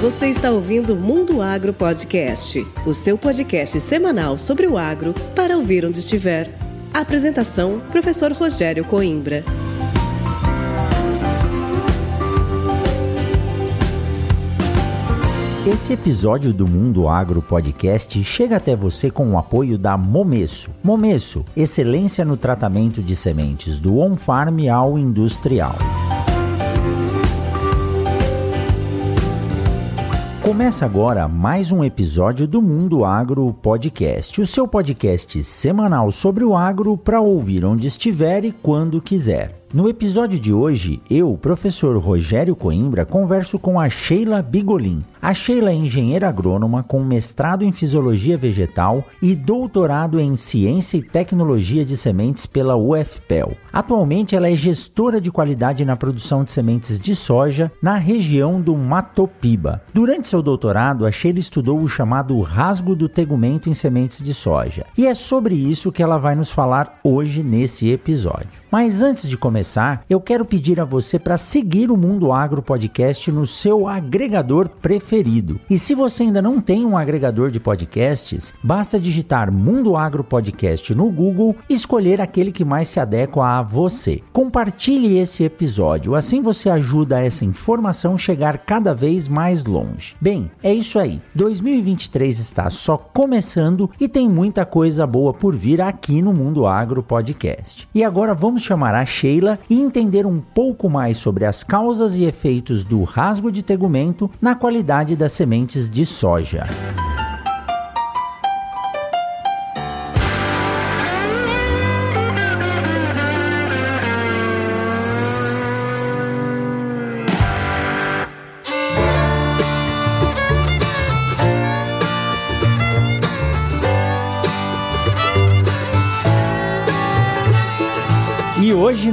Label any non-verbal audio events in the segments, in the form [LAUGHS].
Você está ouvindo Mundo Agro Podcast, o seu podcast semanal sobre o agro para ouvir onde estiver. apresentação: Professor Rogério Coimbra. Esse episódio do Mundo Agro Podcast chega até você com o apoio da Momesso. Momesso, excelência no tratamento de sementes do on-farm ao industrial. Começa agora mais um episódio do Mundo Agro Podcast, o seu podcast semanal sobre o agro para ouvir onde estiver e quando quiser. No episódio de hoje, eu, professor Rogério Coimbra, converso com a Sheila Bigolin. A Sheila é engenheira agrônoma com mestrado em fisiologia vegetal e doutorado em ciência e tecnologia de sementes pela UFPEL. Atualmente, ela é gestora de qualidade na produção de sementes de soja na região do Matopiba. Durante seu doutorado, a Sheila estudou o chamado rasgo do tegumento em sementes de soja. E é sobre isso que ela vai nos falar hoje nesse episódio. Mas antes de começar, eu quero pedir a você para seguir o Mundo Agro Podcast no seu agregador preferido. E se você ainda não tem um agregador de podcasts, basta digitar Mundo Agro Podcast no Google e escolher aquele que mais se adequa a você. Compartilhe esse episódio, assim você ajuda essa informação chegar cada vez mais longe. Bem, é isso aí. 2023 está só começando e tem muita coisa boa por vir aqui no Mundo Agro Podcast. E agora vamos chamar a Sheila e entender um pouco mais sobre as causas e efeitos do rasgo de tegumento na qualidade das sementes de soja.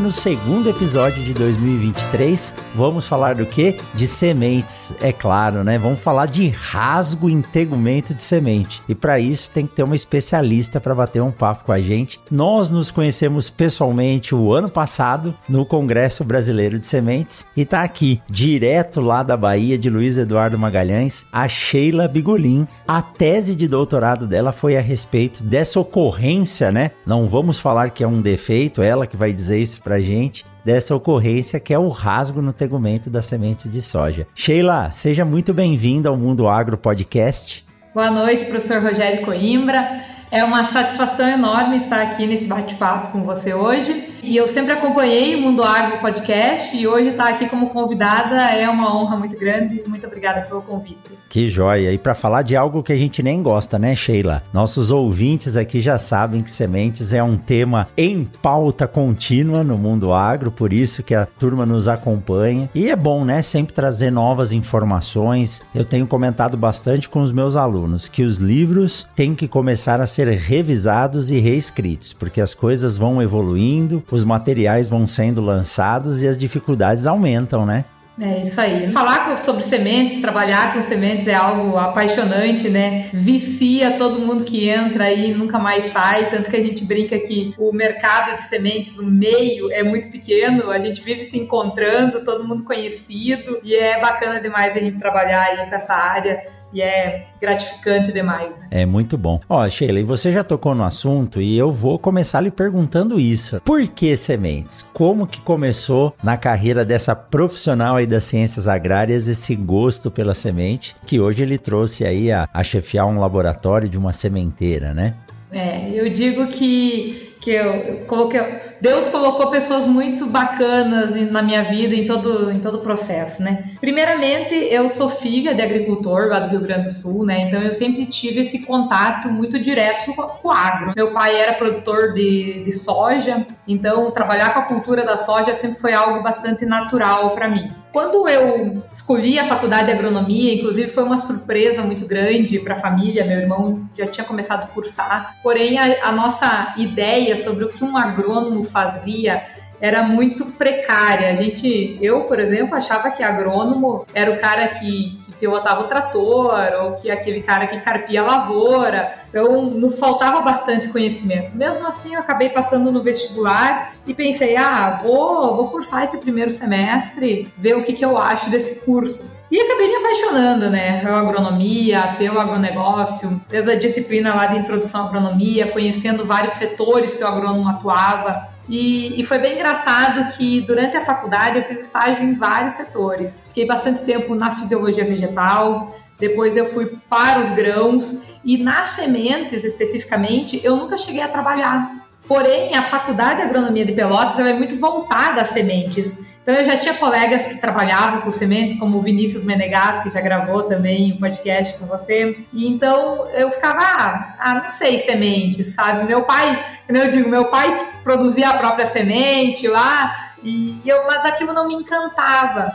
No segundo episódio de 2023, vamos falar do que? De sementes, é claro, né? Vamos falar de rasgo e integumento de semente. E para isso tem que ter uma especialista para bater um papo com a gente. Nós nos conhecemos pessoalmente o ano passado no Congresso Brasileiro de Sementes e tá aqui, direto lá da Bahia de Luiz Eduardo Magalhães, a Sheila Bigolin. A tese de doutorado dela foi a respeito dessa ocorrência, né? Não vamos falar que é um defeito, ela que vai dizer isso pra gente dessa ocorrência que é o rasgo no tegumento das sementes de soja. Sheila, seja muito bem-vinda ao Mundo Agro Podcast. Boa noite, professor Rogério Coimbra. É uma satisfação enorme estar aqui nesse bate-papo com você hoje. E eu sempre acompanhei o Mundo Agro Podcast e hoje estar aqui como convidada é uma honra muito grande. Muito obrigada pelo convite. Que joia! E para falar de algo que a gente nem gosta, né, Sheila? Nossos ouvintes aqui já sabem que sementes é um tema em pauta contínua no mundo agro, por isso que a turma nos acompanha. E é bom, né, sempre trazer novas informações. Eu tenho comentado bastante com os meus alunos que os livros têm que começar a ser ser revisados e reescritos, porque as coisas vão evoluindo, os materiais vão sendo lançados e as dificuldades aumentam, né? É isso aí. Falar sobre sementes, trabalhar com sementes é algo apaixonante, né? Vicia todo mundo que entra aí nunca mais sai. Tanto que a gente brinca que o mercado de sementes, o meio, é muito pequeno. A gente vive se encontrando, todo mundo conhecido. E é bacana demais a gente trabalhar aí com essa área e é gratificante demais. Né? É muito bom. Ó, Sheila, e você já tocou no assunto e eu vou começar lhe perguntando isso. Por que sementes? Como que começou na carreira dessa profissional aí das ciências agrárias esse gosto pela semente, que hoje ele trouxe aí a, a chefiar um laboratório de uma sementeira, né? É, eu digo que que eu, eu. Deus colocou pessoas muito bacanas na minha vida em todo em todo o processo, né? Primeiramente, eu sou filha de agricultor lá do Rio Grande do Sul, né? Então eu sempre tive esse contato muito direto com o agro. Meu pai era produtor de, de soja, então trabalhar com a cultura da soja sempre foi algo bastante natural para mim. Quando eu escolhi a faculdade de agronomia, inclusive foi uma surpresa muito grande para a família, meu irmão já tinha começado a cursar, porém a, a nossa ideia sobre o que um agrônomo fazia era muito precária. A gente, eu, por exemplo, achava que agrônomo era o cara que, que pilotava o trator ou que aquele cara que carpia a lavoura. Então, nos faltava bastante conhecimento. Mesmo assim, eu acabei passando no vestibular e pensei, ah, vou, vou cursar esse primeiro semestre, ver o que, que eu acho desse curso. E acabei me apaixonando, né? Pela agronomia, pelo agronegócio, desde a disciplina lá de introdução à agronomia, conhecendo vários setores que o agrônomo atuava. E, e, foi bem engraçado que durante a faculdade eu fiz estágio em vários setores. Fiquei bastante tempo na fisiologia vegetal, depois eu fui para os grãos e nas sementes especificamente eu nunca cheguei a trabalhar. Porém, a faculdade de agronomia de Pelotas é muito voltada às sementes. Então eu já tinha colegas que trabalhavam com sementes, como o Vinícius Menegas, que já gravou também um podcast com você. E então eu ficava, ah, ah, não sei sementes, sabe? Meu pai, como eu digo, meu pai produzia a própria semente lá, e eu, mas aquilo não me encantava.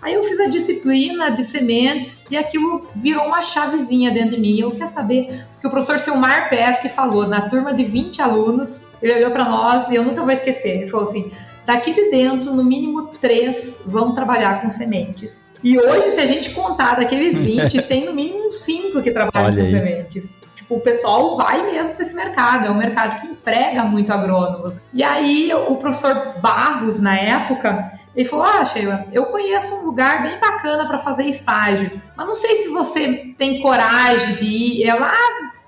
Aí eu fiz a disciplina de sementes e aquilo virou uma chavezinha dentro de mim. Eu quero saber, que o professor Silmar Pesque falou na turma de 20 alunos, ele olhou para nós e eu nunca vou esquecer. Ele falou assim: Daqui de dentro, no mínimo três vão trabalhar com sementes. E hoje, se a gente contar daqueles [LAUGHS] 20, tem no mínimo cinco que trabalham Olha com aí. sementes. Tipo, o pessoal vai mesmo para esse mercado, é um mercado que emprega muito agrônomos. E aí, o professor Barros, na época, ele falou: Ah, Sheila, eu conheço um lugar bem bacana para fazer estágio, mas não sei se você tem coragem de ir. É lá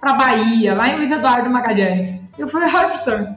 para Bahia, lá em Luiz Eduardo Magalhães. Eu falei: Ah, professor,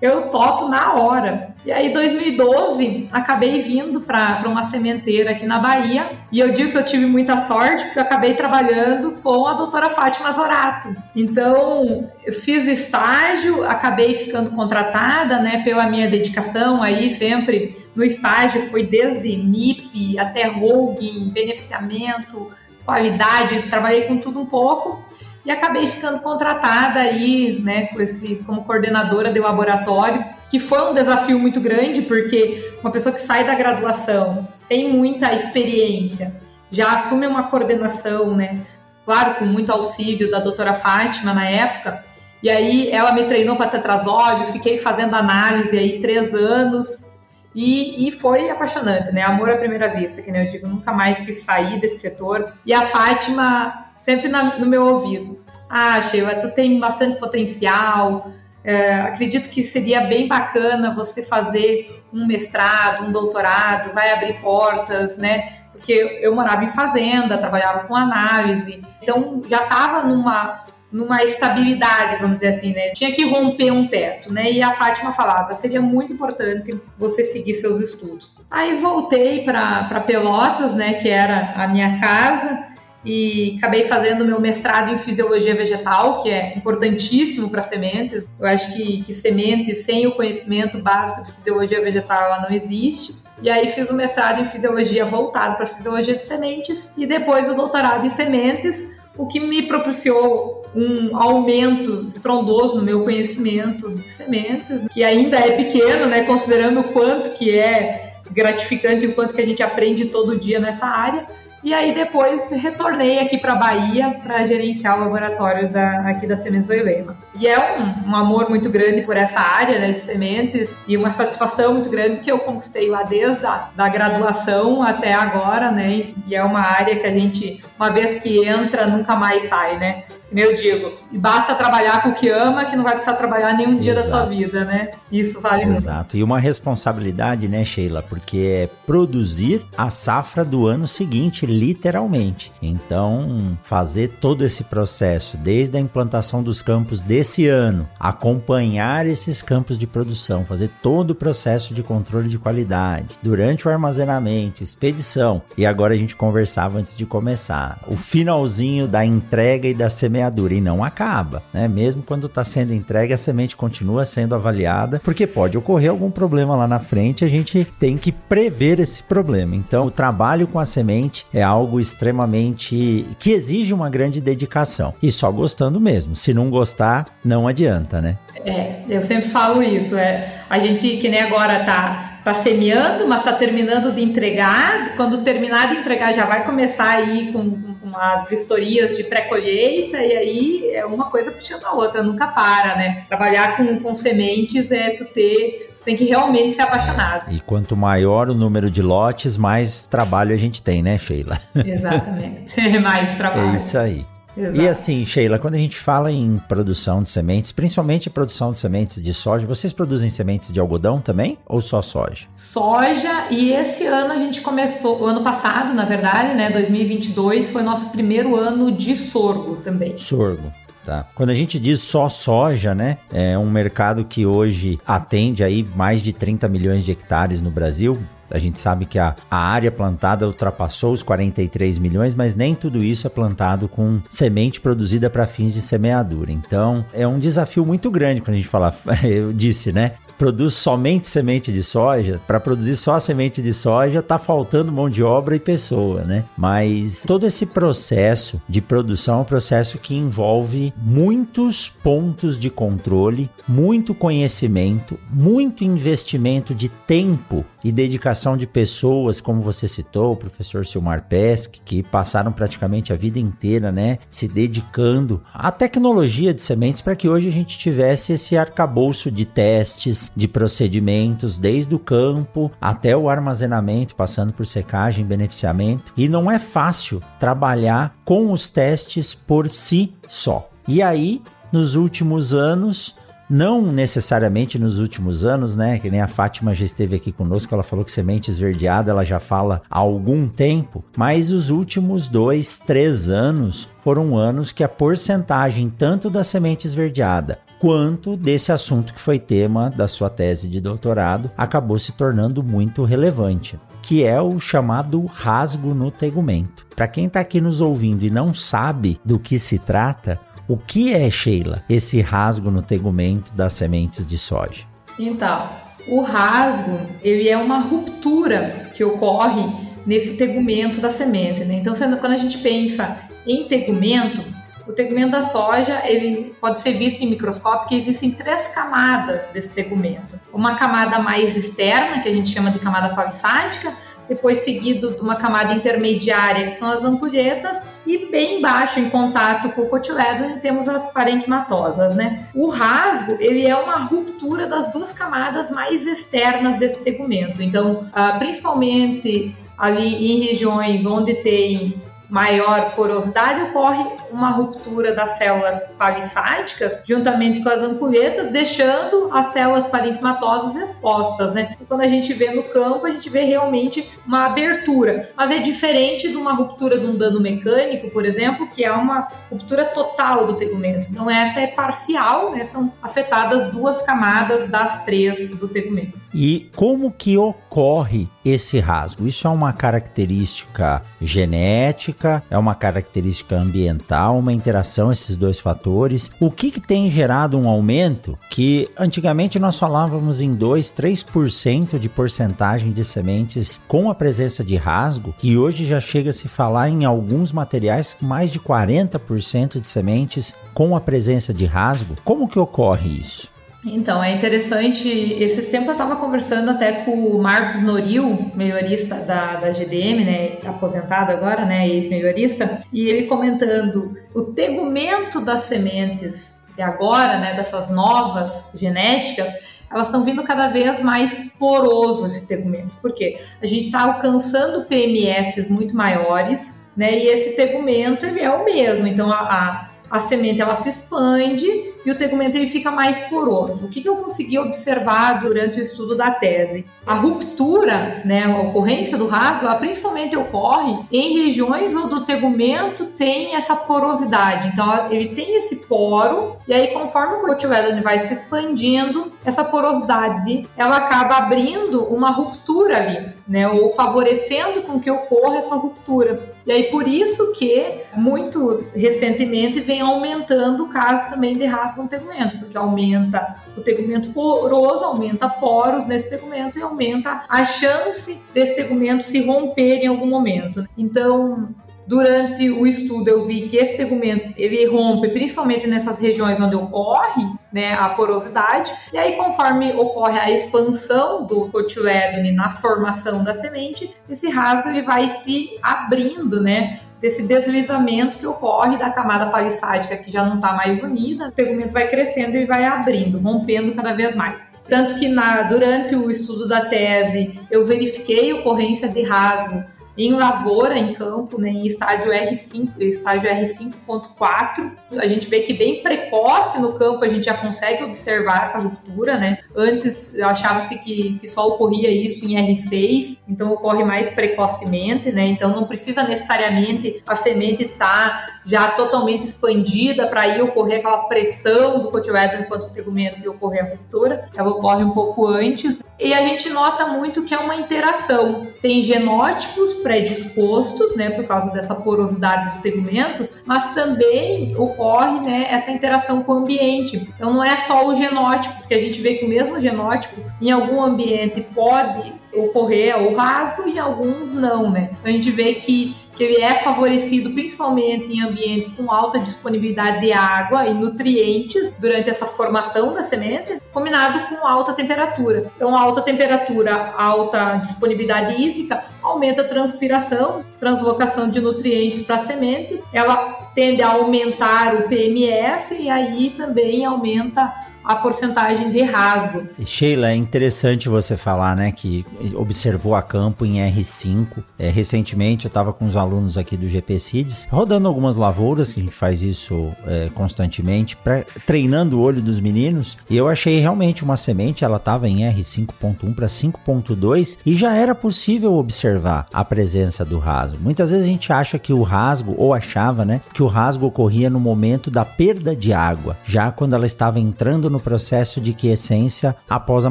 eu topo na hora. E aí, 2012, acabei vindo para uma sementeira aqui na Bahia. E eu digo que eu tive muita sorte, porque eu acabei trabalhando com a doutora Fátima Zorato. Então, eu fiz estágio, acabei ficando contratada, né, pela minha dedicação aí sempre no estágio. Foi desde MIP até holding, beneficiamento, qualidade, trabalhei com tudo um pouco e acabei ficando contratada aí, né, com esse, como coordenadora de laboratório, que foi um desafio muito grande, porque uma pessoa que sai da graduação sem muita experiência já assume uma coordenação, né, claro, com muito auxílio da doutora Fátima na época, e aí ela me treinou para tetrazóleo, fiquei fazendo análise aí três anos, e, e, foi apaixonante, né? Amor à primeira vista, que né, eu digo, nunca mais quis sair desse setor. E a Fátima sempre na, no meu ouvido. Ah, Sheila, tu tem bastante potencial. É, acredito que seria bem bacana você fazer um mestrado, um doutorado, vai abrir portas, né? Porque eu morava em fazenda, trabalhava com análise, então já estava numa numa estabilidade, vamos dizer assim, né? Tinha que romper um teto, né? E a Fátima falava, seria muito importante você seguir seus estudos. Aí voltei para Pelotas, né? Que era a minha casa e acabei fazendo meu mestrado em fisiologia vegetal, que é importantíssimo para sementes. Eu acho que, que sementes sem o conhecimento básico de fisiologia vegetal ela não existe. E aí fiz o mestrado em fisiologia voltado para fisiologia de sementes e depois o doutorado em sementes, o que me propiciou um aumento estrondoso no meu conhecimento de sementes, que ainda é pequeno, né, considerando o quanto que é gratificante e o quanto que a gente aprende todo dia nessa área e aí depois retornei aqui para Bahia para gerenciar o laboratório da, aqui da Sementes Oilema. E é um, um, amor muito grande por essa área né, de sementes e uma satisfação muito grande que eu conquistei lá desde a da graduação até agora, né? E é uma área que a gente, uma vez que entra, nunca mais sai, né? Eu digo, basta trabalhar com o que ama, que não vai precisar trabalhar nenhum dia Exato. da sua vida, né? Isso vale Exato. muito. Exato. E uma responsabilidade, né, Sheila? Porque é produzir a safra do ano seguinte, literalmente. Então, fazer todo esse processo, desde a implantação dos campos desse ano, acompanhar esses campos de produção, fazer todo o processo de controle de qualidade, durante o armazenamento, expedição. E agora a gente conversava antes de começar, o finalzinho da entrega e da semeadura semeadura e não acaba, né? Mesmo quando está sendo entregue, a semente continua sendo avaliada, porque pode ocorrer algum problema lá na frente, a gente tem que prever esse problema. Então, o trabalho com a semente é algo extremamente que exige uma grande dedicação e só gostando mesmo. Se não gostar, não adianta, né? É, eu sempre falo isso. É, a gente que nem agora tá tá semeando, mas está terminando de entregar. Quando terminar de entregar, já vai começar aí com, com as vistorias de pré-colheita, e aí é uma coisa puxando a outra, nunca para, né? Trabalhar com, com sementes é tu ter, tu tem que realmente ser apaixonado. E quanto maior o número de lotes, mais trabalho a gente tem, né, Sheila? Exatamente, [LAUGHS] mais trabalho. É isso aí. Exato. E assim, Sheila, quando a gente fala em produção de sementes, principalmente produção de sementes de soja, vocês produzem sementes de algodão também ou só soja? Soja, e esse ano a gente começou, o ano passado, na verdade, né, 2022, foi nosso primeiro ano de sorgo também. Sorgo. Tá. Quando a gente diz só soja, né, é um mercado que hoje atende aí mais de 30 milhões de hectares no Brasil, a gente sabe que a, a área plantada ultrapassou os 43 milhões, mas nem tudo isso é plantado com semente produzida para fins de semeadura. Então, é um desafio muito grande quando a gente fala, [LAUGHS] eu disse, né? produz somente semente de soja, para produzir só semente de soja tá faltando mão de obra e pessoa, né? Mas todo esse processo de produção é um processo que envolve muitos pontos de controle, muito conhecimento, muito investimento de tempo e dedicação de pessoas, como você citou, o professor Silmar Pesque, que passaram praticamente a vida inteira, né, se dedicando à tecnologia de sementes para que hoje a gente tivesse esse arcabouço de testes, de procedimentos, desde o campo até o armazenamento, passando por secagem, beneficiamento. E não é fácil trabalhar com os testes por si só. E aí, nos últimos anos, não necessariamente nos últimos anos, né? Que nem a Fátima já esteve aqui conosco, ela falou que semente esverdeada ela já fala há algum tempo, mas os últimos dois, três anos foram anos que a porcentagem tanto da semente esverdeada quanto desse assunto que foi tema da sua tese de doutorado acabou se tornando muito relevante, que é o chamado rasgo no tegumento. Para quem está aqui nos ouvindo e não sabe do que se trata, o que é, Sheila, esse rasgo no tegumento das sementes de soja? Então, o rasgo, ele é uma ruptura que ocorre nesse tegumento da semente, né? Então, quando a gente pensa em tegumento, o tegumento da soja ele pode ser visto em microscópio que existem três camadas desse tegumento. Uma camada mais externa, que a gente chama de camada palissática, depois seguido de uma camada intermediária, que são as ampulhetas, e bem embaixo, em contato com o cotilédone, temos as parenquimatosas, né? O rasgo, ele é uma ruptura das duas camadas mais externas desse tegumento. Então, ah, principalmente ali em regiões onde tem maior porosidade, ocorre uma ruptura das células palissáticas juntamente com as ampulhetas, deixando as células parenquimatosas expostas, né? E quando a gente vê no campo, a gente vê realmente uma abertura, mas é diferente de uma ruptura de um dano mecânico, por exemplo, que é uma ruptura total do tegumento. Então essa é parcial, né? São afetadas duas camadas das três do tegumento. E como que ocorre esse rasgo? Isso é uma característica genética, é uma característica ambiental, uma interação esses dois fatores. O que, que tem gerado um aumento que antigamente nós falávamos em 2, 3% de porcentagem de sementes com a presença de rasgo e hoje já chega a se falar em alguns materiais mais de 40% de sementes com a presença de rasgo. Como que ocorre isso? Então, é interessante. Esses tempos eu estava conversando até com o Marcos Noril, melhorista da, da GDM, né? Aposentado agora, né? Ex-melhorista, e ele comentando o tegumento das sementes de agora, né? Dessas novas genéticas, elas estão vindo cada vez mais poroso esse tegumento. Por quê? A gente está alcançando PMS muito maiores, né? E esse tegumento ele é o mesmo. Então, a, a, a semente ela se expande e o tegumento ele fica mais poroso. O que, que eu consegui observar durante o estudo da tese? A ruptura, né, a ocorrência do rasgo, ela principalmente ocorre em regiões onde o tegumento tem essa porosidade. Então, ele tem esse poro, e aí, conforme o cotiledone vai se expandindo, essa porosidade ela acaba abrindo uma ruptura ali, né, ou favorecendo com que ocorra essa ruptura. E aí, por isso que, muito recentemente, vem aumentando o caso também de rasgo no tegumento, porque aumenta o tegumento poroso, aumenta poros nesse tegumento e aumenta a chance desse tegumento se romper em algum momento. Então, durante o estudo eu vi que esse tegumento ele rompe principalmente nessas regiões onde ocorre né, a porosidade e aí conforme ocorre a expansão do cotiledone na formação da semente esse rasgo ele vai se abrindo né desse deslizamento que ocorre da camada palissádica que já não está mais unida, o tegumento vai crescendo e vai abrindo, rompendo cada vez mais. Tanto que na, durante o estudo da tese eu verifiquei ocorrência de rasgo em lavoura, em campo, né, em estágio R5, estágio R5.4, a gente vê que bem precoce no campo a gente já consegue observar essa ruptura, né? Antes achava-se que, que só ocorria isso em R6, então ocorre mais precocemente, né? Então não precisa necessariamente a semente estar tá já totalmente expandida para aí ocorrer aquela pressão do cultivar enquanto tegumento e ocorrer a ruptura. Ela ocorre um pouco antes. E a gente nota muito que é uma interação. Tem genótipos predispostos, né, por causa dessa porosidade do tegumento, mas também ocorre, né, essa interação com o ambiente. Então não é só o genótipo, porque a gente vê que o mesmo genótipo em algum ambiente pode ocorrer o rasgo e alguns não, né? Então a gente vê que que ele é favorecido principalmente em ambientes com alta disponibilidade de água e nutrientes durante essa formação da semente, combinado com alta temperatura. Então, alta temperatura, alta disponibilidade hídrica aumenta a transpiração, translocação de nutrientes para a semente, ela tende a aumentar o PMS e aí também aumenta a porcentagem de rasgo. Sheila, é interessante você falar, né, que observou a campo em R5. É, recentemente eu estava com os alunos aqui do GPCIDS, rodando algumas lavouras, que a gente faz isso é, constantemente, pra, treinando o olho dos meninos, e eu achei realmente uma semente, ela estava em R5.1 para 5.2 e já era possível observar a presença do rasgo. Muitas vezes a gente acha que o rasgo, ou achava, né, que o rasgo ocorria no momento da perda de água, já quando ela estava entrando no processo de quiescência após a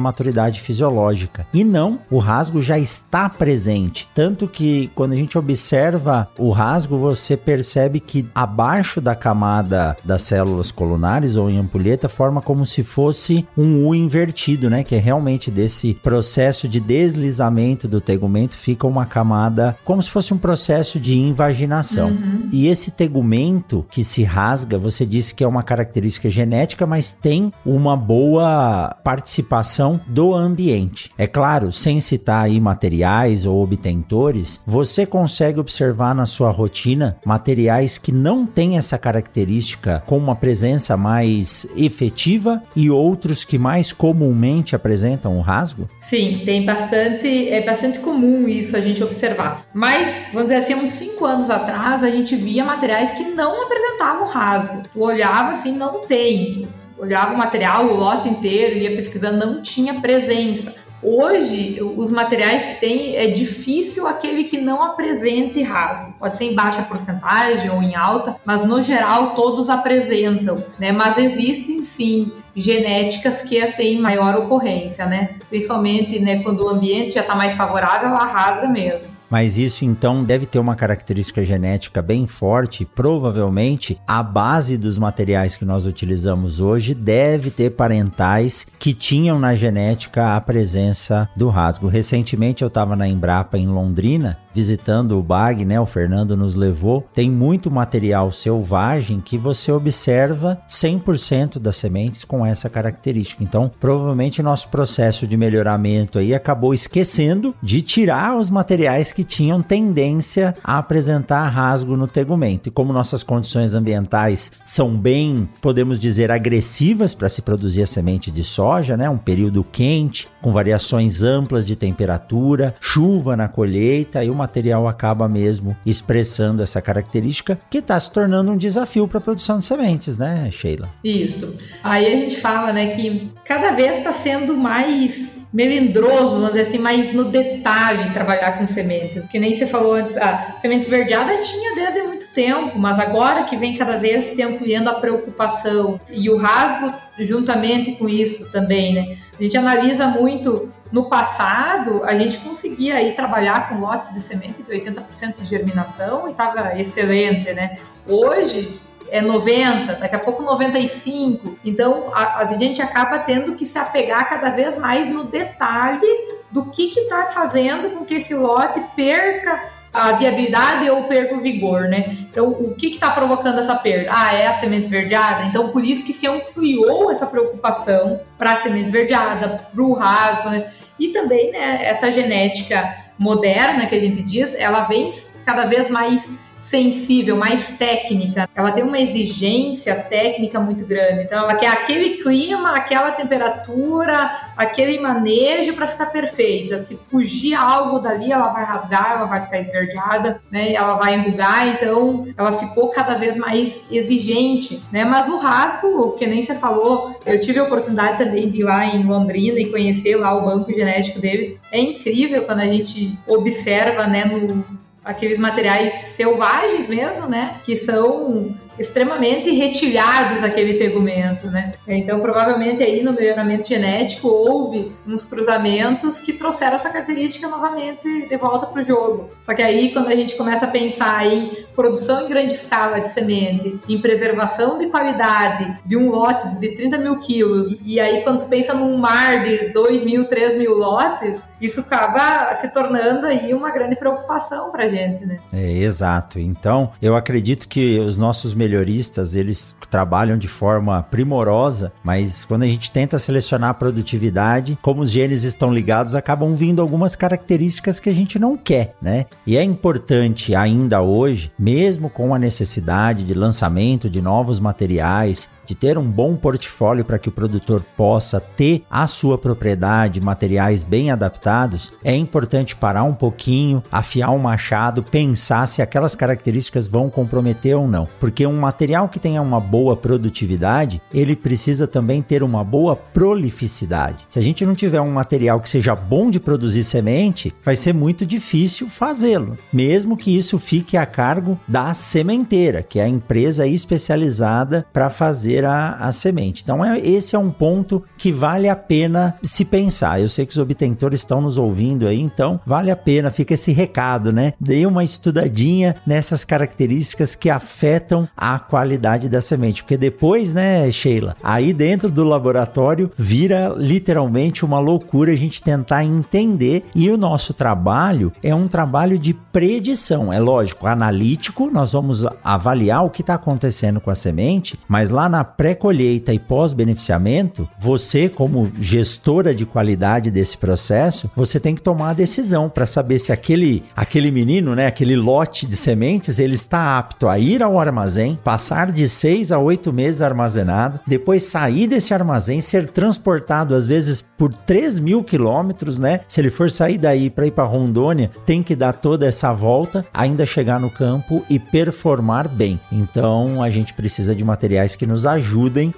maturidade fisiológica. E não, o rasgo já está presente. Tanto que quando a gente observa o rasgo, você percebe que abaixo da camada das células colunares ou em ampulheta forma como se fosse um U invertido, né? Que é realmente desse processo de deslizamento do tegumento fica uma camada como se fosse um processo de invaginação. Uhum. E esse tegumento que se rasga, você disse que é uma característica genética, mas tem o uma boa participação do ambiente. É claro, sem citar aí materiais ou obtentores, você consegue observar na sua rotina materiais que não têm essa característica com uma presença mais efetiva e outros que mais comumente apresentam o rasgo? Sim, tem bastante, é bastante comum isso a gente observar. Mas, vamos dizer assim, uns cinco anos atrás a gente via materiais que não apresentavam rasgo. Tu olhava assim, não tem olhava o material, o lote inteiro, ia pesquisando, não tinha presença. Hoje, os materiais que tem, é difícil aquele que não apresente rasgo. Pode ser em baixa porcentagem ou em alta, mas no geral todos apresentam, né? Mas existem sim genéticas que têm maior ocorrência, né? Principalmente né, quando o ambiente já está mais favorável, ela rasga mesmo mas isso então deve ter uma característica genética bem forte. Provavelmente a base dos materiais que nós utilizamos hoje deve ter parentais que tinham na genética a presença do rasgo. Recentemente eu estava na Embrapa em Londrina visitando o BAG, né? O Fernando nos levou. Tem muito material selvagem que você observa 100% das sementes com essa característica. Então, provavelmente nosso processo de melhoramento aí acabou esquecendo de tirar os materiais que tinham tendência a apresentar rasgo no tegumento. E como nossas condições ambientais são bem, podemos dizer, agressivas para se produzir a semente de soja, né? Um período quente, com variações amplas de temperatura, chuva na colheita, e o material acaba mesmo expressando essa característica que está se tornando um desafio para a produção de sementes, né, Sheila? Isso. Aí a gente fala, né, que cada vez está sendo mais melindroso, vamos dizer assim, mais no detalhe trabalhar com sementes. Que nem você falou antes, a sementes verdeadas tinha desde muito tempo, mas agora que vem cada vez se ampliando a preocupação e o rasgo juntamente com isso também, né? A gente analisa muito no passado, a gente conseguia aí trabalhar com lotes de semente de 80% de germinação e estava excelente, né? Hoje é 90, daqui a pouco 95. Então a, a gente acaba tendo que se apegar cada vez mais no detalhe do que está fazendo com que esse lote perca a viabilidade ou perca o vigor, né? Então, o que está provocando essa perda? Ah, é a semente esverdeada? Então, por isso que se ampliou essa preocupação para a semente esverdeada, para o rasgo, né? E também, né, essa genética moderna que a gente diz, ela vem cada vez mais sensível, mais técnica. Ela tem uma exigência técnica muito grande. Então, ela quer aquele clima, aquela temperatura, aquele manejo para ficar perfeita. Se fugir algo dali, ela vai rasgar, ela vai ficar esverdeada, né? Ela vai enrugar. Então, ela ficou cada vez mais exigente, né? Mas o rasgo, que nem você falou, eu tive a oportunidade também de ir lá em Londrina e conhecer lá o banco genético deles. É incrível quando a gente observa, né, no aqueles materiais selvagens mesmo, né? Que são extremamente retilhados aquele tegumento, né? Então, provavelmente aí no melhoramento genético houve uns cruzamentos que trouxeram essa característica novamente de volta para o jogo. Só que aí, quando a gente começa a pensar em produção em grande escala de semente, em preservação de qualidade de um lote de 30 mil quilos, e aí quando tu pensa num mar de 2 mil, 3 mil lotes, isso acaba se tornando aí uma grande preocupação para gente, né? É, exato. Então, eu acredito que os nossos melhoristas, eles trabalham de forma primorosa, mas quando a gente tenta selecionar a produtividade, como os genes estão ligados, acabam vindo algumas características que a gente não quer, né? E é importante ainda hoje, mesmo com a necessidade de lançamento de novos materiais, de ter um bom portfólio para que o produtor possa ter a sua propriedade, materiais bem adaptados, é importante parar um pouquinho, afiar o machado, pensar se aquelas características vão comprometer ou não. Porque um material que tenha uma boa produtividade, ele precisa também ter uma boa prolificidade. Se a gente não tiver um material que seja bom de produzir semente, vai ser muito difícil fazê-lo, mesmo que isso fique a cargo da sementeira, que é a empresa especializada para fazer a, a semente. Então, é, esse é um ponto que vale a pena se pensar. Eu sei que os obtentores estão nos ouvindo aí, então vale a pena, fica esse recado, né? Dê uma estudadinha nessas características que afetam a qualidade da semente, porque depois, né, Sheila, aí dentro do laboratório vira literalmente uma loucura a gente tentar entender e o nosso trabalho é um trabalho de predição, é lógico, analítico, nós vamos avaliar o que está acontecendo com a semente, mas lá na pré-colheita e pós-beneficiamento, você, como gestora de qualidade desse processo, você tem que tomar a decisão para saber se aquele, aquele menino, né, aquele lote de sementes, ele está apto a ir ao armazém, passar de seis a oito meses armazenado, depois sair desse armazém, ser transportado às vezes por 3 mil quilômetros, né? Se ele for sair daí para ir para Rondônia, tem que dar toda essa volta, ainda chegar no campo e performar bem. Então a gente precisa de materiais que nos ajudem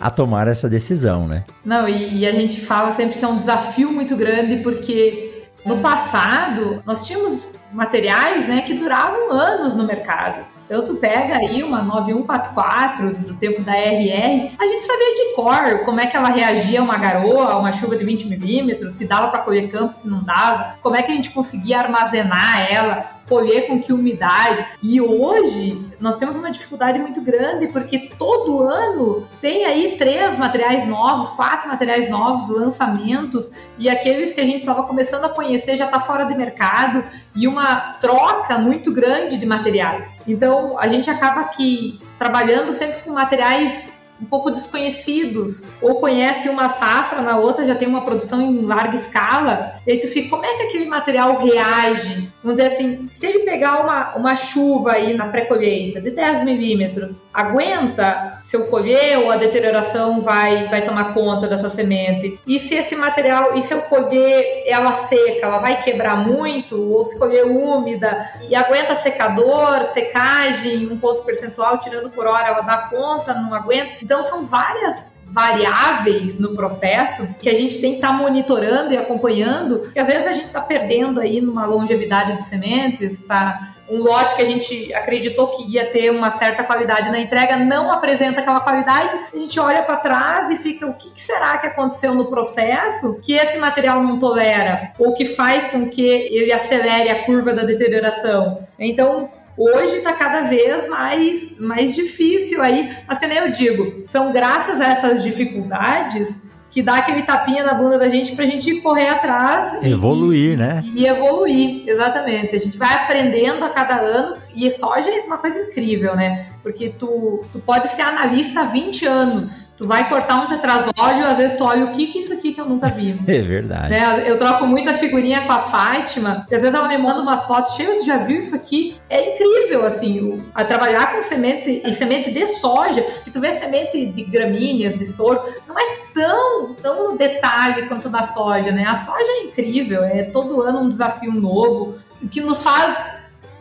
a tomar essa decisão, né? Não, e, e a gente fala sempre que é um desafio muito grande porque no passado nós tínhamos materiais né, que duravam anos no mercado. Então tu pega aí uma 9144 do tempo da RR, a gente sabia de cor como é que ela reagia a uma garoa, a uma chuva de 20 milímetros, se dava para colher campo, se não dava, como é que a gente conseguia armazenar ela, colher com que umidade. E hoje nós temos uma dificuldade muito grande porque todo ano tem aí três materiais novos, quatro materiais novos, lançamentos e aqueles que a gente estava começando a conhecer já está fora de mercado e uma troca muito grande de materiais. Então a gente acaba aqui trabalhando sempre com materiais um pouco desconhecidos, ou conhece uma safra, na outra já tem uma produção em larga escala, e aí tu fica, como é que aquele material reage? Vamos dizer assim, se ele pegar uma, uma chuva aí na pré-colheita de 10 milímetros, aguenta se eu colher ou a deterioração vai, vai tomar conta dessa semente? E se esse material, e se eu colher ela seca, ela vai quebrar muito, ou se colher úmida, e aguenta secador, secagem, um ponto percentual, tirando por hora, ela dá conta, não aguenta? Então, são várias variáveis no processo que a gente tem que estar tá monitorando e acompanhando, e às vezes a gente está perdendo aí numa longevidade de sementes, tá? Um lote que a gente acreditou que ia ter uma certa qualidade na entrega não apresenta aquela qualidade, a gente olha para trás e fica: o que, que será que aconteceu no processo que esse material não tolera? Ou que faz com que ele acelere a curva da deterioração? Então, Hoje está cada vez mais, mais difícil aí, mas que nem eu digo, são graças a essas dificuldades que dá aquele tapinha na bunda da gente para a gente correr atrás. Evoluir, e, né? E evoluir, exatamente. A gente vai aprendendo a cada ano e soja é uma coisa incrível, né? Porque tu, tu pode ser analista há 20 anos. Tu vai cortar um tetrazóleo, às vezes tu olha o que que é isso aqui que eu nunca vi. [LAUGHS] É verdade. Né? Eu troco muita figurinha com a Fátima, que às vezes ela me manda umas fotos, chega, tu já viu isso aqui? É incrível, assim, o, a trabalhar com semente e semente de soja, e tu vê semente de gramíneas, de soro, não é tão, tão no detalhe quanto da soja, né? A soja é incrível, é todo ano um desafio novo, que nos faz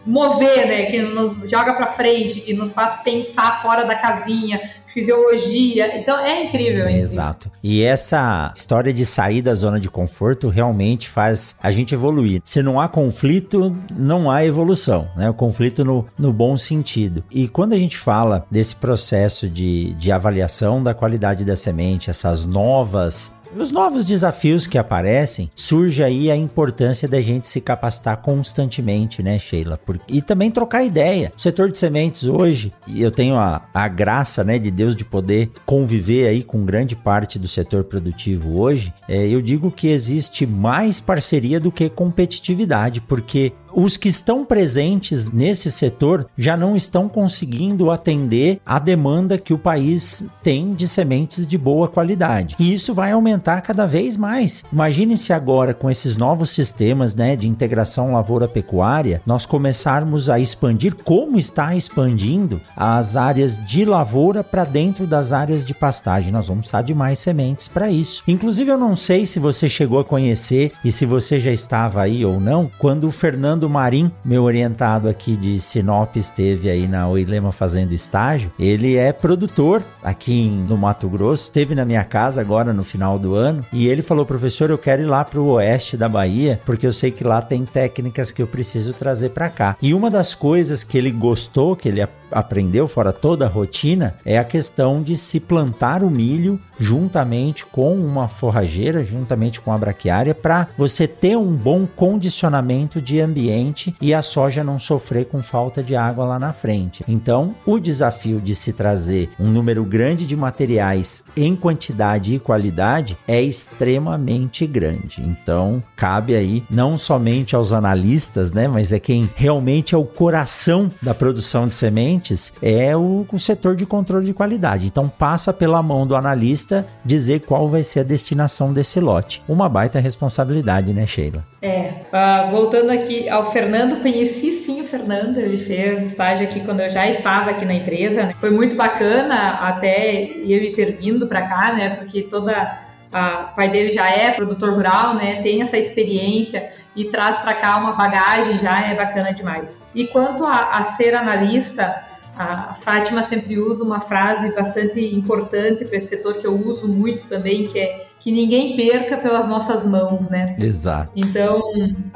mover, né? Que nos joga para frente, que nos faz pensar fora da casinha, fisiologia. Então é incrível isso. Exato. E essa história de sair da zona de conforto realmente faz a gente evoluir. Se não há conflito, não há evolução, né? O conflito no, no bom sentido. E quando a gente fala desse processo de, de avaliação da qualidade da semente, essas novas os novos desafios que aparecem, surge aí a importância da gente se capacitar constantemente, né, Sheila? Por... E também trocar ideia. O setor de sementes hoje, e eu tenho a, a graça, né, de Deus de poder conviver aí com grande parte do setor produtivo hoje, é, eu digo que existe mais parceria do que competitividade, porque os que estão presentes nesse setor já não estão conseguindo atender a demanda que o país tem de sementes de boa qualidade. E isso vai aumentar cada vez mais. Imagine se agora com esses novos sistemas, né, de integração lavoura-pecuária, nós começarmos a expandir como está expandindo as áreas de lavoura para dentro das áreas de pastagem. Nós vamos precisar de mais sementes para isso. Inclusive eu não sei se você chegou a conhecer e se você já estava aí ou não, quando o Fernando Fernando Marim, meu orientado aqui de Sinop, esteve aí na Oilema fazendo estágio. Ele é produtor aqui no Mato Grosso, esteve na minha casa agora no final do ano e ele falou: professor, eu quero ir lá para o oeste da Bahia porque eu sei que lá tem técnicas que eu preciso trazer para cá. E uma das coisas que ele gostou, que ele aprendeu fora toda a rotina, é a questão de se plantar o milho juntamente com uma forrageira, juntamente com a braquiária, para você ter um bom condicionamento de ambiente e a soja não sofrer com falta de água lá na frente. Então, o desafio de se trazer um número grande de materiais em quantidade e qualidade é extremamente grande. Então, cabe aí não somente aos analistas, né, mas é quem realmente é o coração da produção de sementes, é o, o setor de controle de qualidade. Então, passa pela mão do analista dizer qual vai ser a destinação desse lote. Uma baita responsabilidade, né, Sheila? É, uh, voltando aqui ao Fernando, conheci sim o Fernando, ele fez estágio aqui quando eu já estava aqui na empresa. Né? Foi muito bacana até eu ter vindo para cá, né? Porque toda a pai dele já é produtor rural, né? Tem essa experiência e traz para cá uma bagagem já é bacana demais. E quanto a, a ser analista, a Fátima sempre usa uma frase bastante importante para esse setor que eu uso muito também, que é que ninguém perca pelas nossas mãos, né? Exato. Então,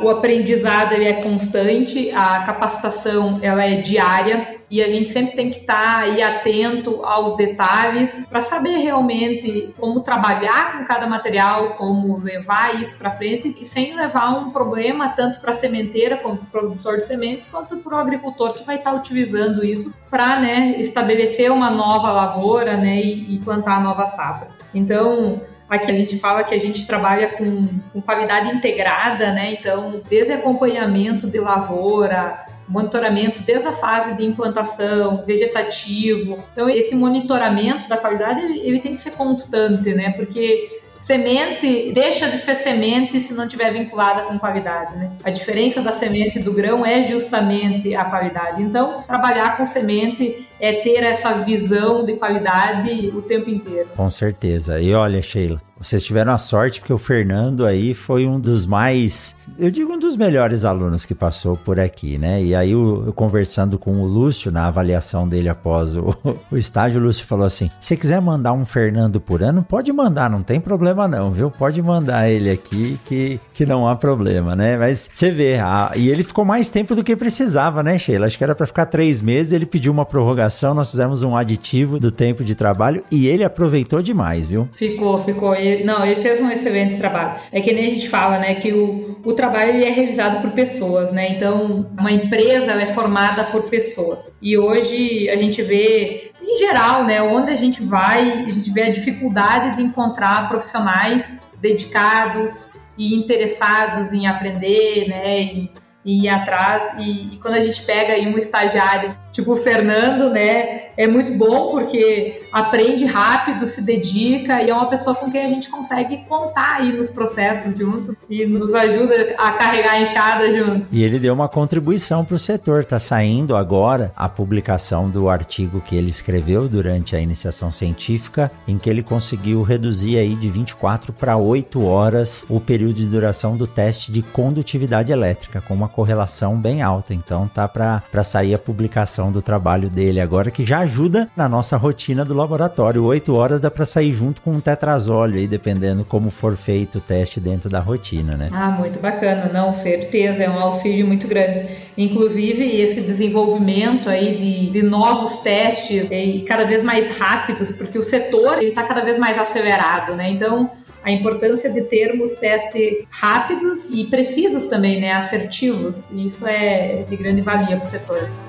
o aprendizado ele é constante, a capacitação ela é diária e a gente sempre tem que estar tá aí atento aos detalhes para saber realmente como trabalhar com cada material, como levar isso para frente e sem levar um problema tanto para a sementeira como para o produtor de sementes quanto para o agricultor que vai estar tá utilizando isso para né, estabelecer uma nova lavoura né, e, e plantar a nova safra. Então, Aqui a gente fala que a gente trabalha com, com qualidade integrada, né? Então, desde acompanhamento de lavoura, monitoramento desde a fase de implantação, vegetativo. Então, esse monitoramento da qualidade, ele, tem que ser constante, né? Porque semente deixa de ser semente se não estiver vinculada com qualidade, né? A diferença da semente do grão é justamente a qualidade. Então, trabalhar com semente é ter essa visão de qualidade o tempo inteiro. Com certeza. E olha, Sheila, vocês tiveram a sorte porque o Fernando aí foi um dos mais, eu digo um dos melhores alunos que passou por aqui, né? E aí eu, eu conversando com o Lúcio na avaliação dele após o, [LAUGHS] o estágio, o Lúcio falou assim: "Se quiser mandar um Fernando por ano, pode mandar, não tem problema não, viu? Pode mandar ele aqui que, que não há problema, né? Mas você vê, a, e ele ficou mais tempo do que precisava, né, Sheila? Acho que era para ficar três meses, ele pediu uma prorrogação, nós fizemos um aditivo do tempo de trabalho e ele aproveitou demais, viu? Ficou, ficou. Não, ele fez um excelente trabalho. É que nem a gente fala, né, que o, o trabalho ele é realizado por pessoas, né? Então, uma empresa é formada por pessoas. E hoje a gente vê em geral, né, onde a gente vai, a gente vê a dificuldade de encontrar profissionais dedicados e interessados em aprender, né, e ir atrás. E, e, quando a gente pega aí um estagiário, tipo o Fernando, né, é muito bom porque aprende rápido, se dedica e é uma pessoa com quem a gente consegue contar aí nos processos junto e nos ajuda a carregar a enxada junto. E ele deu uma contribuição para o setor. Está saindo agora a publicação do artigo que ele escreveu durante a iniciação científica, em que ele conseguiu reduzir aí de 24 para 8 horas o período de duração do teste de condutividade elétrica, com uma correlação bem alta. Então tá para sair a publicação do trabalho dele agora, que já ajuda na nossa rotina do laboratório. 8 horas dá para sair junto com um tetrazóleo aí, dependendo como for feito o teste dentro da rotina, né? Ah, muito bacana, não, certeza, é um auxílio muito grande. Inclusive, esse desenvolvimento aí de, de novos testes e cada vez mais rápidos, porque o setor está cada vez mais acelerado, né? Então, a importância de termos testes rápidos e precisos também, né, assertivos. Isso é de grande valia para o setor.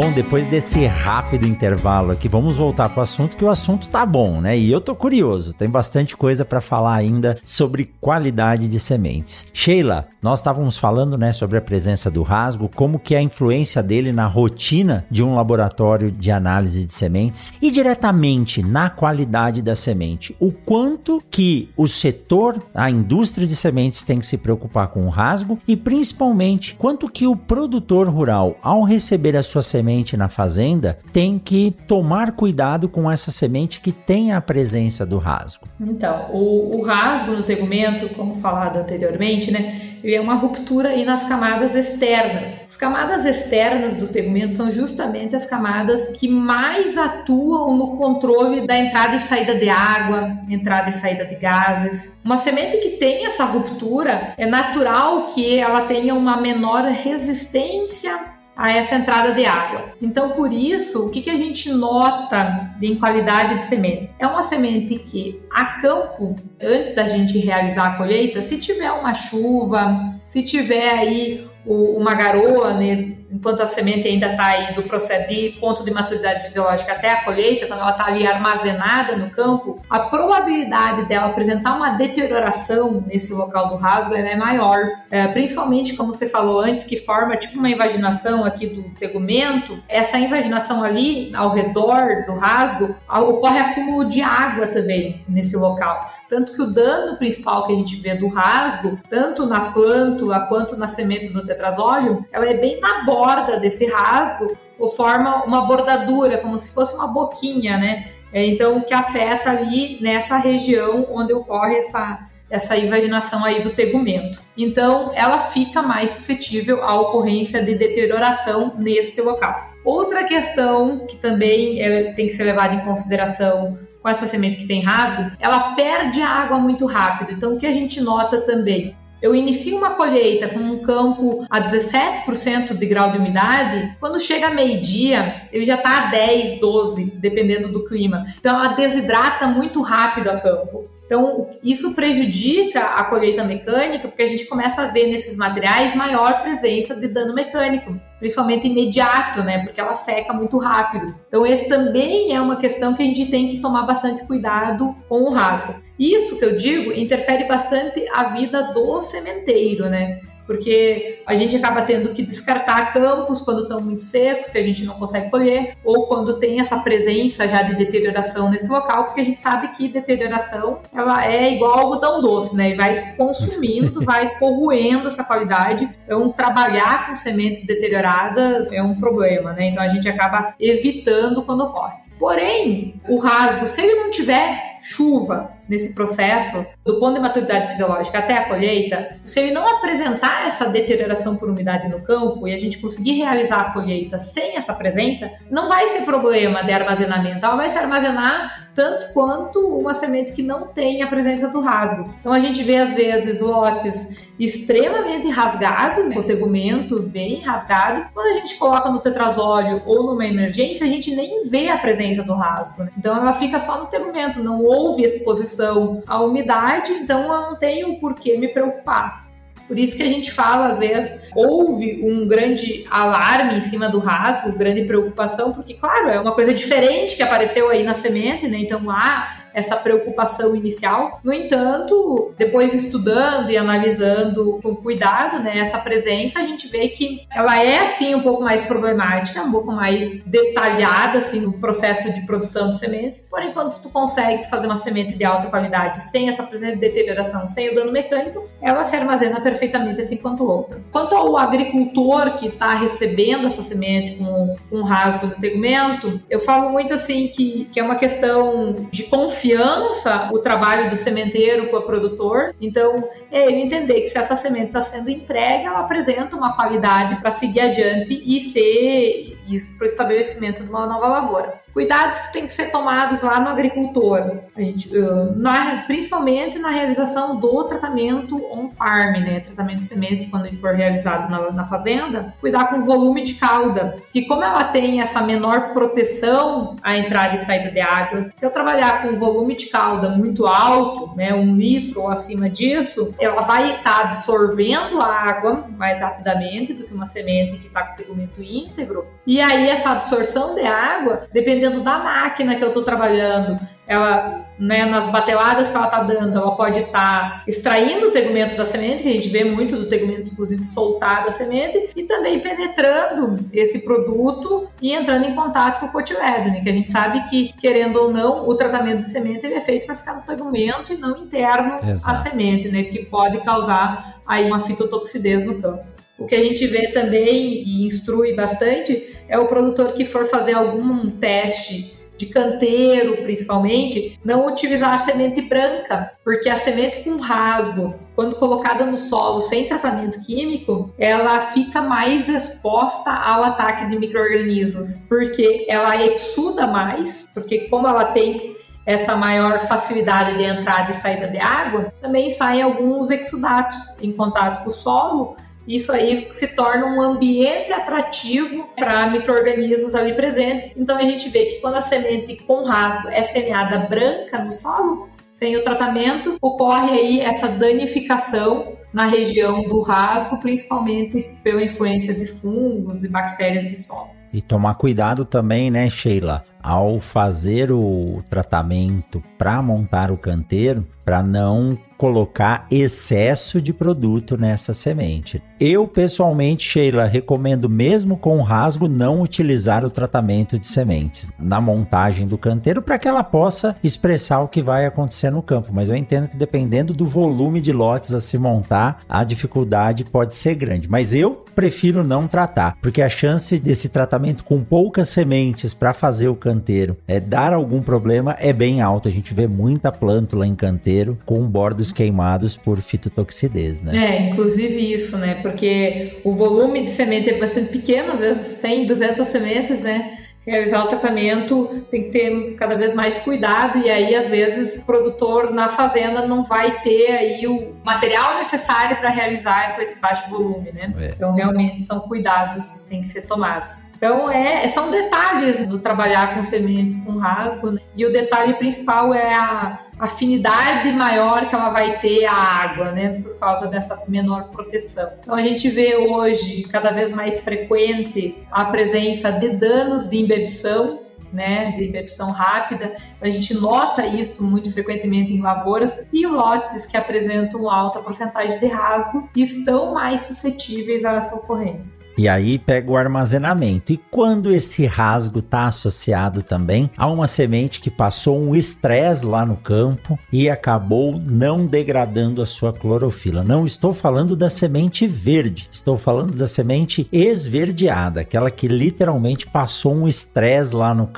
Bom, depois desse rápido intervalo aqui, vamos voltar para o assunto, que o assunto tá bom, né? E eu tô curioso, tem bastante coisa para falar ainda sobre qualidade de sementes. Sheila, nós estávamos falando, né, sobre a presença do rasgo, como que é a influência dele na rotina de um laboratório de análise de sementes e diretamente na qualidade da semente. O quanto que o setor, a indústria de sementes tem que se preocupar com o rasgo e principalmente quanto que o produtor rural, ao receber a sua semente na fazenda, tem que tomar cuidado com essa semente que tem a presença do rasgo. Então, o, o rasgo no tegumento, como falado anteriormente, né, ele é uma ruptura aí nas camadas externas. As camadas externas do tegumento são justamente as camadas que mais atuam no controle da entrada e saída de água, entrada e saída de gases. Uma semente que tem essa ruptura, é natural que ela tenha uma menor resistência a essa entrada de água. Então, por isso, o que, que a gente nota em qualidade de sementes? É uma semente que a campo, antes da gente realizar a colheita, se tiver uma chuva, se tiver aí uma garoa, né, enquanto a semente ainda está aí do processo de ponto de maturidade fisiológica até a colheita, quando ela está ali armazenada no campo, a probabilidade dela apresentar uma deterioração nesse local do rasgo é maior. É, principalmente, como você falou antes, que forma tipo uma invaginação aqui do tegumento. Essa invaginação ali, ao redor do rasgo, ocorre acúmulo de água também nesse local. Tanto que o dano principal que a gente vê do rasgo, tanto na plântula quanto na semente do tetrazóleo, ela é bem na borda desse rasgo, ou forma uma bordadura, como se fosse uma boquinha, né? É, então, que afeta ali nessa região onde ocorre essa, essa invaginação aí do tegumento. Então, ela fica mais suscetível à ocorrência de deterioração neste local. Outra questão que também é, tem que ser levada em consideração com essa semente que tem rasgo, ela perde água muito rápido. Então, o que a gente nota também? Eu inicio uma colheita com um campo a 17% de grau de umidade, quando chega meio-dia, ele já está a 10, 12, dependendo do clima. Então, ela desidrata muito rápido a campo. Então, isso prejudica a colheita mecânica, porque a gente começa a ver nesses materiais maior presença de dano mecânico, principalmente imediato, né? Porque ela seca muito rápido. Então, esse também é uma questão que a gente tem que tomar bastante cuidado com o rasgo. Isso que eu digo interfere bastante a vida do sementeiro, né? porque a gente acaba tendo que descartar campos quando estão muito secos, que a gente não consegue colher, ou quando tem essa presença já de deterioração nesse local, porque a gente sabe que deterioração ela é igual algodão doce, né? E vai consumindo, [LAUGHS] vai corroendo essa qualidade. Então, trabalhar com sementes deterioradas é um problema, né? Então, a gente acaba evitando quando ocorre. Porém, o rasgo, se ele não tiver chuva nesse processo, do ponto de maturidade fisiológica até a colheita, se ele não apresentar essa deterioração por umidade no campo e a gente conseguir realizar a colheita sem essa presença, não vai ser problema de armazenamento. Ela vai se armazenar tanto quanto uma semente que não tem a presença do rasgo. Então a gente vê às vezes lotes extremamente rasgados, o tegumento bem rasgado. Quando a gente coloca no tetrazóleo ou numa emergência, a gente nem vê a presença do rasgo. Né? Então ela fica só no tegumento, não houve exposição à umidade, então eu não tenho por que me preocupar. Por isso que a gente fala, às vezes, houve um grande alarme em cima do rasgo, grande preocupação, porque, claro, é uma coisa diferente que apareceu aí na semente, né? Então, lá essa preocupação inicial. No entanto, depois estudando e analisando com cuidado, né, essa presença, a gente vê que ela é assim um pouco mais problemática, um pouco mais detalhada assim no processo de produção de sementes. Porém, quando tu consegue fazer uma semente de alta qualidade sem essa presença de deterioração, sem o dano mecânico, ela se armazena perfeitamente assim quanto outra. Quanto ao agricultor que está recebendo essa semente com um rasgo do tegumento, eu falo muito assim que, que é uma questão de confiança confiança o trabalho do sementeiro com o produtor. Então, é ele entender que se essa semente está sendo entregue, ela apresenta uma qualidade para seguir adiante e ser para o estabelecimento de uma nova lavoura cuidados que têm que ser tomados lá no agricultor, a gente, na, principalmente na realização do tratamento on-farm, né? Tratamento de sementes quando for realizado na, na, fazenda, cuidar com o volume de cauda, e como ela tem essa menor proteção à entrada e saída de água, se eu trabalhar com um volume de cauda muito alto, né, um litro ou acima disso, ela vai estar absorvendo a água mais rapidamente do que uma semente que está com o tegumento íntegro, e aí essa absorção de água, dependendo dependendo da máquina que eu estou trabalhando, ela, né, nas bateladas que ela está dando, ela pode estar tá extraindo o tegumento da semente, que a gente vê muito do tegumento, inclusive, soltar da semente, e também penetrando esse produto e entrando em contato com o cotilédone, né, que a gente sabe que, querendo ou não, o tratamento de semente é feito para ficar no tegumento e não interno Exato. à semente, né, que pode causar aí uma fitotoxidez no campo. O que a gente vê também e instrui bastante é o produtor que for fazer algum teste de canteiro, principalmente, não utilizar a semente branca, porque a semente com rasgo, quando colocada no solo sem tratamento químico, ela fica mais exposta ao ataque de microrganismos, porque ela exuda mais, porque como ela tem essa maior facilidade de entrada e saída de água, também saem alguns exudatos em contato com o solo isso aí se torna um ambiente atrativo para micro-organismos ali presentes. Então a gente vê que quando a semente com rasgo é semeada branca no solo, sem o tratamento, ocorre aí essa danificação na região do rasgo, principalmente pela influência de fungos e bactérias de solo. E tomar cuidado também, né, Sheila, ao fazer o tratamento para montar o canteiro, para não colocar excesso de produto nessa semente. Eu, pessoalmente, Sheila, recomendo, mesmo com rasgo, não utilizar o tratamento de sementes na montagem do canteiro para que ela possa expressar o que vai acontecer no campo. Mas eu entendo que, dependendo do volume de lotes a se montar, a dificuldade pode ser grande. Mas eu prefiro não tratar, porque a chance desse tratamento com poucas sementes para fazer o canteiro é dar algum problema é bem alta. A gente vê muita plântula em canteiro com bordos queimados por fitotoxidez, né? É, inclusive isso, né? Porque o volume de semente é bastante pequeno, às vezes 100, 200 sementes, né? realizar o tratamento tem que ter cada vez mais cuidado e aí às vezes o produtor na fazenda não vai ter aí o material necessário para realizar com esse baixo volume, né? É. Então realmente são cuidados que têm que ser tomados. Então, é, são detalhes do trabalhar com sementes com rasgo. Né? E o detalhe principal é a afinidade maior que ela vai ter à água, né? Por causa dessa menor proteção. Então, a gente vê hoje cada vez mais frequente a presença de danos de imbebição né, de imbibição rápida. A gente nota isso muito frequentemente em lavouras e lotes que apresentam alta porcentagem de rasgo estão mais suscetíveis a essa ocorrência. E aí pega o armazenamento. E quando esse rasgo está associado também a uma semente que passou um estresse lá no campo e acabou não degradando a sua clorofila. Não estou falando da semente verde, estou falando da semente esverdeada, aquela que literalmente passou um estresse lá no campo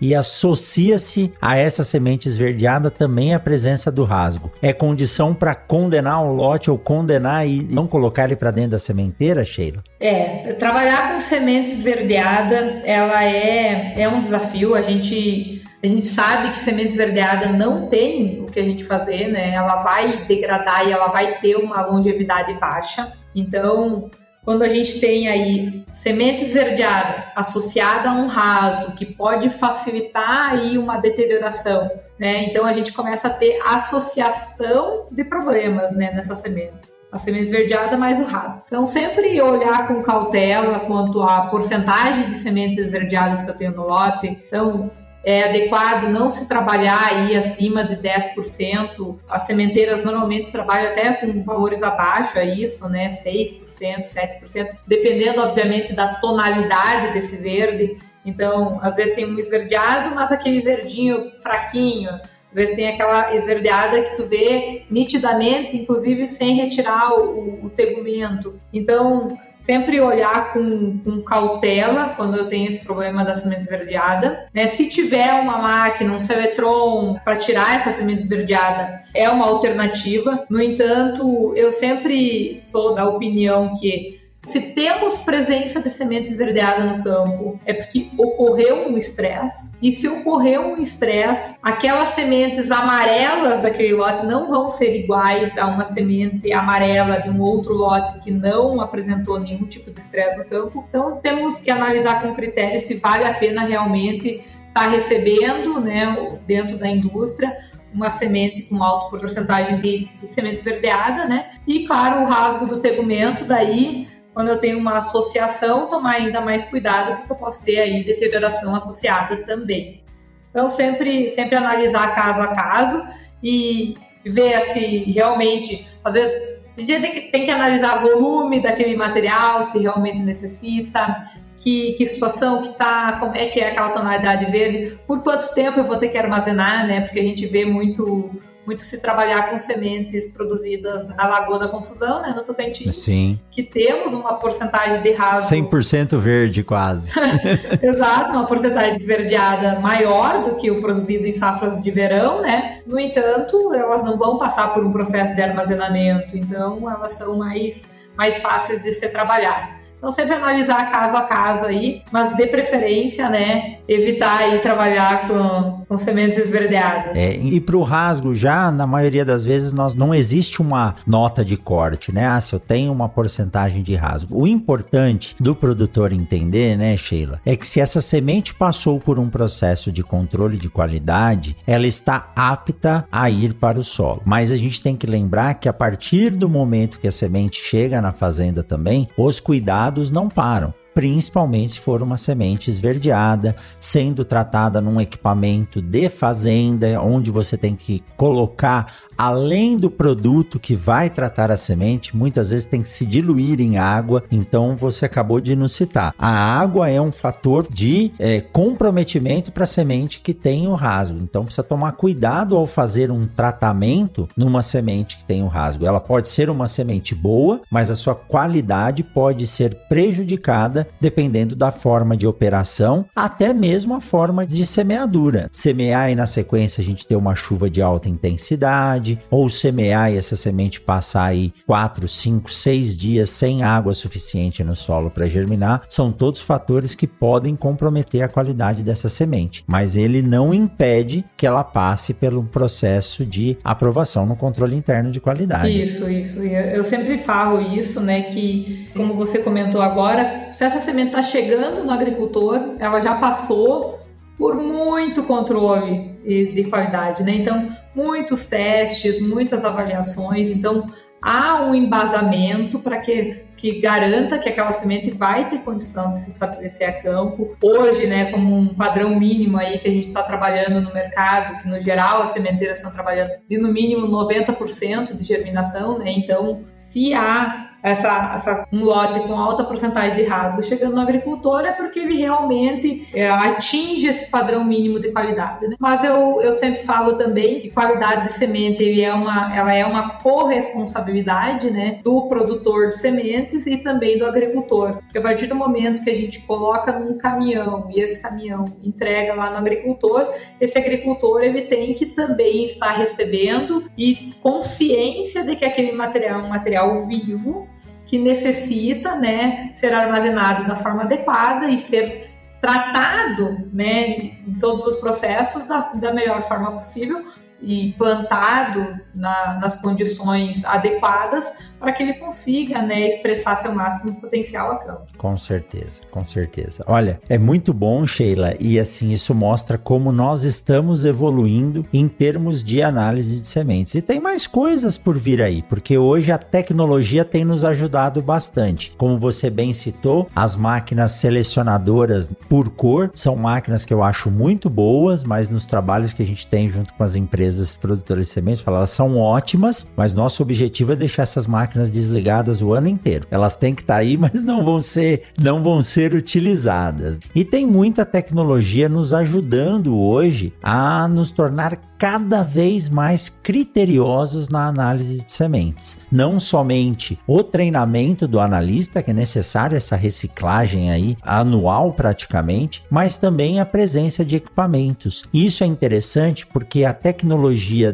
e associa-se a essa semente esverdeada também a presença do rasgo. É condição para condenar o lote ou condenar e não colocar ele para dentro da sementeira, Sheila? É, trabalhar com semente esverdeada, ela é, é um desafio. A gente a gente sabe que semente esverdeada não tem o que a gente fazer, né? Ela vai degradar e ela vai ter uma longevidade baixa. Então, quando a gente tem aí semente esverdeada associada a um rasgo que pode facilitar aí uma deterioração, né? Então a gente começa a ter associação de problemas, né, nessa semente. A semente esverdeada mais o rasgo. Então sempre olhar com cautela quanto à porcentagem de sementes esverdeadas que eu tenho no lote. Então é adequado não se trabalhar aí acima de 10%. As sementeiras normalmente trabalham até com valores abaixo a isso, né? 6%, 7%, dependendo, obviamente, da tonalidade desse verde. Então, às vezes tem um esverdeado, mas aquele verdinho fraquinho. Vezes tem aquela esverdeada que tu vê nitidamente, inclusive sem retirar o, o tegumento. Então, sempre olhar com, com, cautela quando eu tenho esse problema da semente esverdeada. Né? Se tiver uma máquina, um Celetron para tirar essa semente esverdeada, é uma alternativa. No entanto, eu sempre sou da opinião que se temos presença de sementes esverdeada no campo, é porque ocorreu um estresse. E se ocorreu um estresse, aquelas sementes amarelas daquele lote não vão ser iguais a uma semente amarela de um outro lote que não apresentou nenhum tipo de estresse no campo. Então temos que analisar com critério se vale a pena realmente estar tá recebendo, né, dentro da indústria, uma semente com alta porcentagem de, de semente esverdeada, né? E claro, o rasgo do tegumento, daí quando eu tenho uma associação, tomar ainda mais cuidado, porque eu posso ter aí deterioração associada também. Então, sempre, sempre analisar caso a caso e ver se realmente, às vezes, a gente tem que, tem que analisar o volume daquele material, se realmente necessita, que, que situação que está, como é que é aquela tonalidade verde, por quanto tempo eu vou ter que armazenar, né? Porque a gente vê muito muito se trabalhar com sementes produzidas na Lagoa da Confusão, né, no Tocantins. Sim. Que temos uma porcentagem de rasgo... 100% verde, quase. [LAUGHS] Exato, uma porcentagem esverdeada maior do que o produzido em safras de verão, né? No entanto, elas não vão passar por um processo de armazenamento, então elas são mais, mais fáceis de ser trabalhadas. Então, sempre analisar caso a caso aí, mas de preferência, né, evitar aí trabalhar com, com sementes esverdeadas. É, e para o rasgo, já na maioria das vezes, nós não existe uma nota de corte, né? Ah, se eu tenho uma porcentagem de rasgo. O importante do produtor entender, né, Sheila, é que se essa semente passou por um processo de controle de qualidade, ela está apta a ir para o solo. Mas a gente tem que lembrar que a partir do momento que a semente chega na fazenda também, os cuidados cuidados não param principalmente se for uma semente esverdeada, sendo tratada num equipamento de fazenda, onde você tem que colocar além do produto que vai tratar a semente, muitas vezes tem que se diluir em água. Então você acabou de nos citar. A água é um fator de é, comprometimento para a semente que tem o rasgo. Então precisa tomar cuidado ao fazer um tratamento numa semente que tem o rasgo. Ela pode ser uma semente boa, mas a sua qualidade pode ser prejudicada dependendo da forma de operação, até mesmo a forma de semeadura. Semear e na sequência a gente ter uma chuva de alta intensidade ou semear e essa semente passar aí 4, 5, 6 dias sem água suficiente no solo para germinar, são todos fatores que podem comprometer a qualidade dessa semente, mas ele não impede que ela passe pelo processo de aprovação no controle interno de qualidade. Isso, isso. Eu sempre falo isso, né, que como você comentou agora, se essa semente está chegando no agricultor, ela já passou por muito controle de qualidade, né? Então, muitos testes, muitas avaliações. Então, há um embasamento para que, que garanta que aquela semente vai ter condição de se estabelecer a campo. Hoje, né, como um padrão mínimo aí que a gente está trabalhando no mercado, que no geral as sementeiras estão trabalhando de no mínimo 90% de germinação, né? Então, se há essa, essa, um lote com alta porcentagem de rasgo chegando no agricultor é porque ele realmente é, atinge esse padrão mínimo de qualidade. Né? Mas eu, eu sempre falo também que qualidade de semente é uma, ela é uma corresponsabilidade né, do produtor de sementes e também do agricultor. Porque a partir do momento que a gente coloca num caminhão e esse caminhão entrega lá no agricultor, esse agricultor ele tem que também estar recebendo e consciência de que aquele material é um material vivo que necessita né, ser armazenado da forma adequada e ser tratado né, em todos os processos da, da melhor forma possível e plantado na, nas condições adequadas para que ele consiga né, expressar seu máximo potencial a campo. Com certeza, com certeza. Olha, é muito bom, Sheila, e assim isso mostra como nós estamos evoluindo em termos de análise de sementes. E tem mais coisas por vir aí, porque hoje a tecnologia tem nos ajudado bastante. Como você bem citou, as máquinas selecionadoras por cor são máquinas que eu acho muito boas, mas nos trabalhos que a gente tem junto com as empresas produtoras de sementes, elas são ótimas, mas nosso objetivo é deixar essas máquinas máquinas desligadas o ano inteiro. Elas têm que estar tá aí, [LAUGHS] mas não vão ser, não vão ser utilizadas. E tem muita tecnologia nos ajudando hoje a nos tornar cada vez mais criteriosos na análise de sementes. Não somente o treinamento do analista, que é necessário essa reciclagem aí anual praticamente, mas também a presença de equipamentos. Isso é interessante porque a tecnologia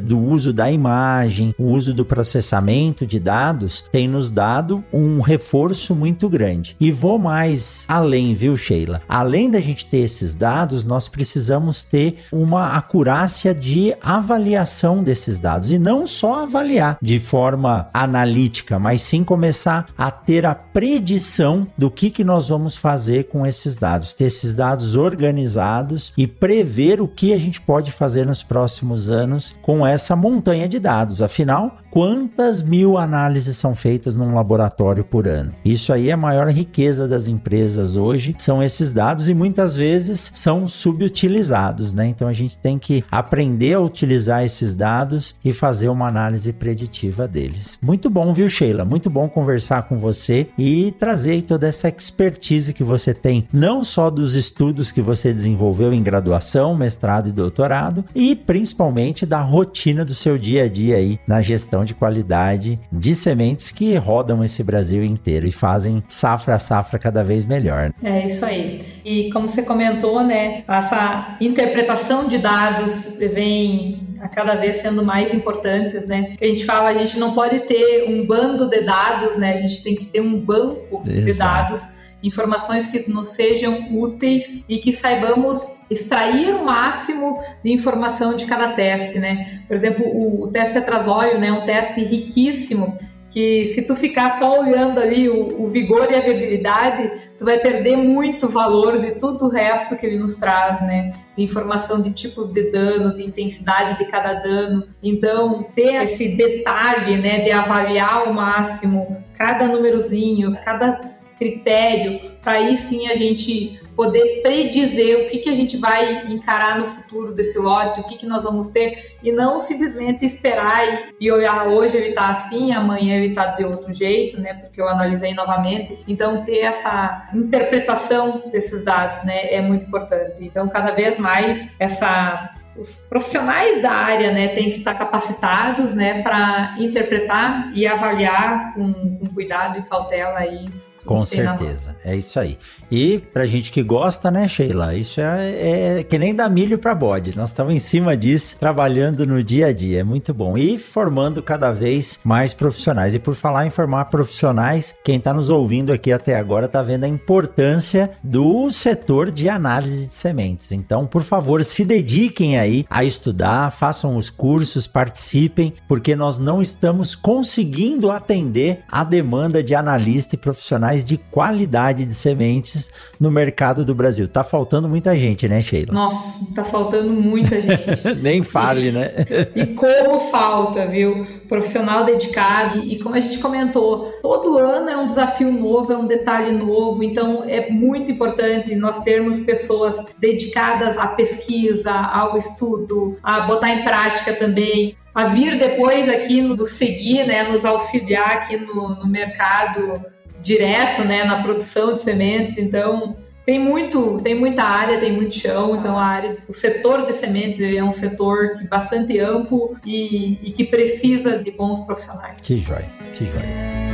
do uso da imagem, o uso do processamento de dados tem nos dado um reforço muito grande. E vou mais além, viu, Sheila? Além da gente ter esses dados, nós precisamos ter uma acurácia de avaliação desses dados e não só avaliar de forma analítica, mas sim começar a ter a predição do que, que nós vamos fazer com esses dados, ter esses dados organizados e prever o que a gente pode fazer nos próximos anos com essa montanha de dados. Afinal, quantas mil análises são feitas num laboratório por ano? Isso aí é a maior riqueza das empresas hoje, são esses dados e muitas vezes são subutilizados, né? Então a gente tem que aprender a utilizar esses dados e fazer uma análise preditiva deles. Muito bom, viu, Sheila? Muito bom conversar com você e trazer toda essa expertise que você tem, não só dos estudos que você desenvolveu em graduação, mestrado e doutorado, e principalmente da rotina do seu dia a dia aí na gestão de qualidade de sementes que rodam esse Brasil inteiro e fazem safra a safra cada vez melhor. É isso aí. E como você comentou, né, essa interpretação de dados vem a cada vez sendo mais importantes, né? Que a gente fala, a gente não pode ter um bando de dados, né? A gente tem que ter um banco Exato. de dados, informações que nos sejam úteis e que saibamos extrair o máximo de informação de cada teste, né? Por exemplo, o, o teste tetrazóio, né? Um teste riquíssimo que se tu ficar só olhando ali o, o, vigor e a viabilidade, tu vai perder muito valor de tudo o resto que ele nos traz, né? De informação de tipos de dano, de intensidade de cada dano. Então, ter esse detalhe, né, de avaliar ao máximo cada númerozinho, cada critério, para aí sim a gente poder predizer o que, que a gente vai encarar no futuro desse lote, o que, que nós vamos ter, e não simplesmente esperar e, e olhar hoje ele está assim, amanhã ele está de outro jeito, né? Porque eu analisei novamente. Então, ter essa interpretação desses dados, né, é muito importante. Então, cada vez mais essa os profissionais da área né, têm que estar capacitados né, para interpretar e avaliar com, com cuidado e cautela aí com certeza, é isso aí. E pra gente que gosta, né, Sheila? Isso é, é que nem dar milho para bode. Nós estamos em cima disso, trabalhando no dia a dia. É muito bom. E formando cada vez mais profissionais. E por falar em formar profissionais, quem está nos ouvindo aqui até agora está vendo a importância do setor de análise de sementes. Então, por favor, se dediquem aí a estudar, façam os cursos, participem, porque nós não estamos conseguindo atender a demanda de analista e profissionais profissionais de qualidade de sementes no mercado do Brasil. Tá faltando muita gente, né, Sheila? Nossa, tá faltando muita gente. [LAUGHS] Nem fale, né? e como falta, viu? Profissional dedicado. E, e como a gente comentou, todo ano é um desafio novo, é um detalhe novo. Então é muito importante nós termos pessoas dedicadas à pesquisa, ao estudo, a botar em prática também a vir depois aqui nos seguir, né, nos auxiliar aqui no, no mercado direto, né, na produção de sementes. Então, tem muito, tem muita área, tem muito chão, então a área, o setor de sementes é um setor bastante amplo e, e que precisa de bons profissionais. Que joia, que joia.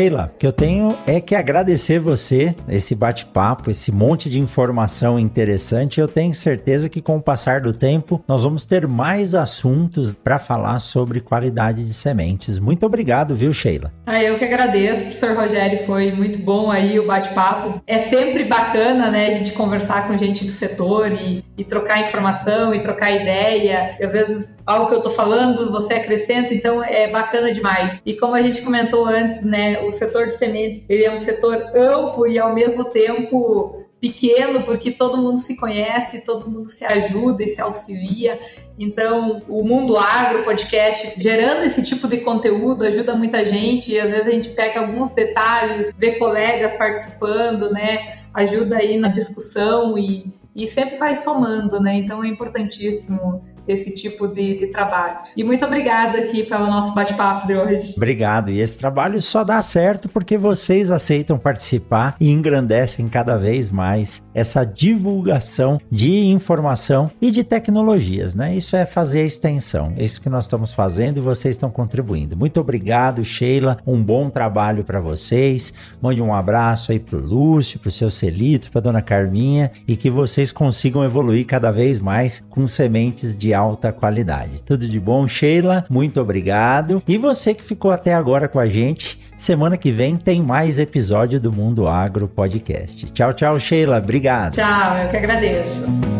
Sheila, que eu tenho é que agradecer você, esse bate-papo, esse monte de informação interessante. Eu tenho certeza que com o passar do tempo nós vamos ter mais assuntos para falar sobre qualidade de sementes. Muito obrigado, viu, Sheila? Ah, eu que agradeço, professor Rogério, foi muito bom aí o bate-papo. É sempre bacana, né, a gente conversar com gente do setor e, e trocar informação e trocar ideia. E às vezes algo que eu tô falando, você acrescenta, então é bacana demais. E como a gente comentou antes, né, o setor de sementes, ele é um setor amplo e ao mesmo tempo pequeno, porque todo mundo se conhece, todo mundo se ajuda e se auxilia. Então, o Mundo Agro podcast gerando esse tipo de conteúdo ajuda muita gente e às vezes a gente pega alguns detalhes, vê colegas participando, né? Ajuda aí na discussão e, e sempre vai somando, né? Então é importantíssimo esse tipo de, de trabalho. E muito obrigada aqui pelo nosso bate-papo de hoje. Obrigado. E esse trabalho só dá certo porque vocês aceitam participar e engrandecem cada vez mais essa divulgação de informação e de tecnologias, né? Isso é fazer a extensão. É isso que nós estamos fazendo e vocês estão contribuindo. Muito obrigado, Sheila. Um bom trabalho para vocês. Mande um abraço aí pro Lúcio, pro seu Celito, pra dona Carminha e que vocês consigam evoluir cada vez mais com sementes de alta qualidade. Tudo de bom, Sheila? Muito obrigado. E você que ficou até agora com a gente, semana que vem tem mais episódio do Mundo Agro Podcast. Tchau, tchau, Sheila. Obrigado. Tchau, eu que agradeço.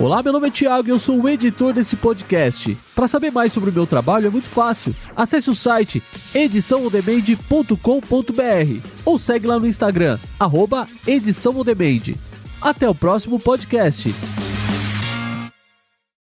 Olá, meu nome é Thiago e eu sou o editor desse podcast. Para saber mais sobre o meu trabalho é muito fácil. Acesse o site ediçãoondemade.com.br ou segue lá no Instagram, arroba. Até o próximo podcast.